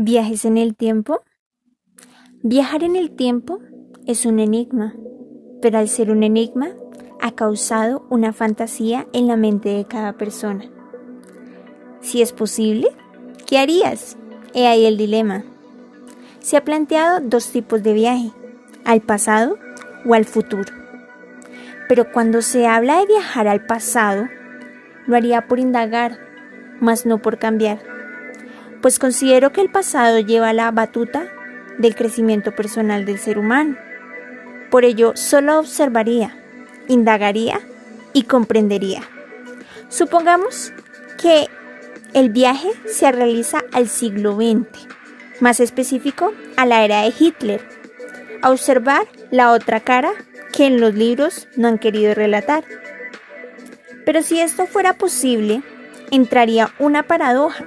¿Viajes en el tiempo? Viajar en el tiempo es un enigma, pero al ser un enigma ha causado una fantasía en la mente de cada persona. Si es posible, ¿qué harías? He ahí el dilema. Se ha planteado dos tipos de viaje, al pasado o al futuro. Pero cuando se habla de viajar al pasado, lo haría por indagar, mas no por cambiar pues considero que el pasado lleva la batuta del crecimiento personal del ser humano. Por ello, solo observaría, indagaría y comprendería. Supongamos que el viaje se realiza al siglo XX, más específico a la era de Hitler, a observar la otra cara que en los libros no han querido relatar. Pero si esto fuera posible, entraría una paradoja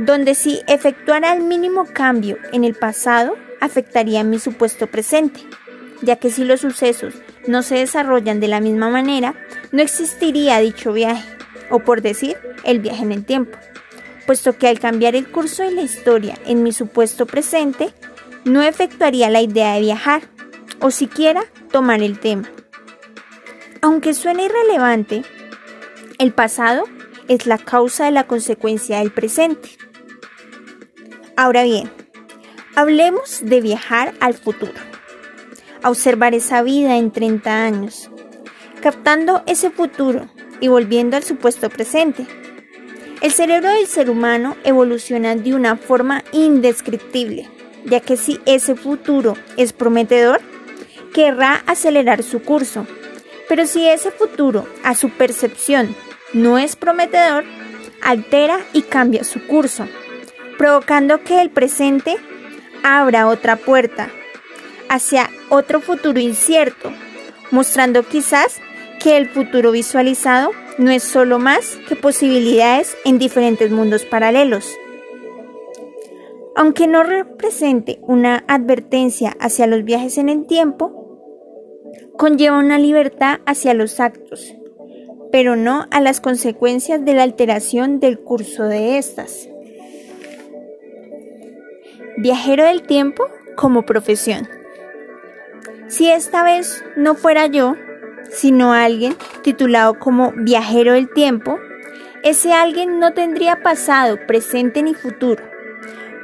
donde si efectuara el mínimo cambio en el pasado, afectaría mi supuesto presente, ya que si los sucesos no se desarrollan de la misma manera, no existiría dicho viaje, o por decir, el viaje en el tiempo, puesto que al cambiar el curso de la historia en mi supuesto presente, no efectuaría la idea de viajar, o siquiera tomar el tema. Aunque suene irrelevante, el pasado es la causa de la consecuencia del presente. Ahora bien, hablemos de viajar al futuro, a observar esa vida en 30 años, captando ese futuro y volviendo al supuesto presente. El cerebro del ser humano evoluciona de una forma indescriptible, ya que si ese futuro es prometedor, querrá acelerar su curso. Pero si ese futuro, a su percepción, no es prometedor, altera y cambia su curso provocando que el presente abra otra puerta hacia otro futuro incierto, mostrando quizás que el futuro visualizado no es solo más que posibilidades en diferentes mundos paralelos. Aunque no represente una advertencia hacia los viajes en el tiempo, conlleva una libertad hacia los actos, pero no a las consecuencias de la alteración del curso de estas. Viajero del tiempo como profesión. Si esta vez no fuera yo, sino alguien titulado como viajero del tiempo, ese alguien no tendría pasado, presente ni futuro,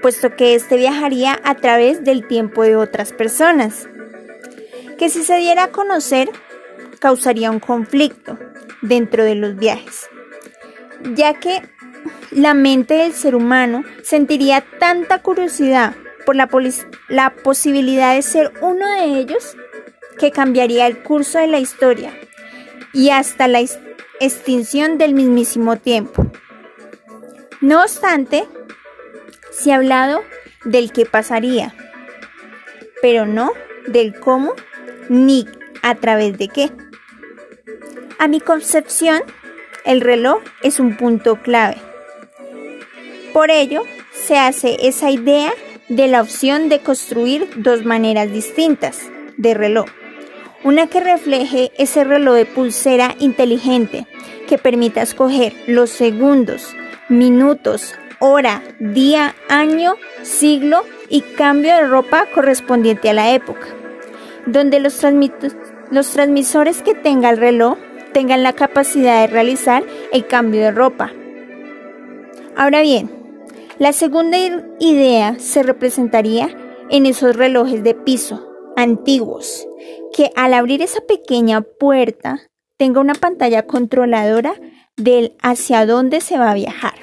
puesto que éste viajaría a través del tiempo de otras personas, que si se diera a conocer, causaría un conflicto dentro de los viajes, ya que la mente del ser humano sentiría tanta curiosidad por la, posibilidad de ser uno de ellos que cambiaría el curso de la historia y hasta la extinción del mismísimo tiempo. No obstante, se ha hablado del qué pasaría, pero no del cómo ni a través de qué. A mi concepción, el reloj es un punto clave por ello, se hace esa idea de la opción de construir dos maneras distintas de reloj. Una que refleje ese reloj de pulsera inteligente que permita escoger los segundos, minutos, hora, día, año, siglo y cambio de ropa correspondiente a la época, donde los, transmisores que tenga el reloj tengan la capacidad de realizar el cambio de ropa. Ahora bien, la segunda idea se representaría en esos relojes de piso antiguos, que al abrir esa pequeña puerta tenga una pantalla controladora del hacia dónde se va a viajar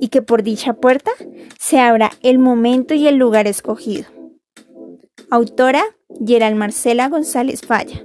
y que por dicha puerta se abra el momento y el lugar escogido. Autora Gerald Marcela González Falla.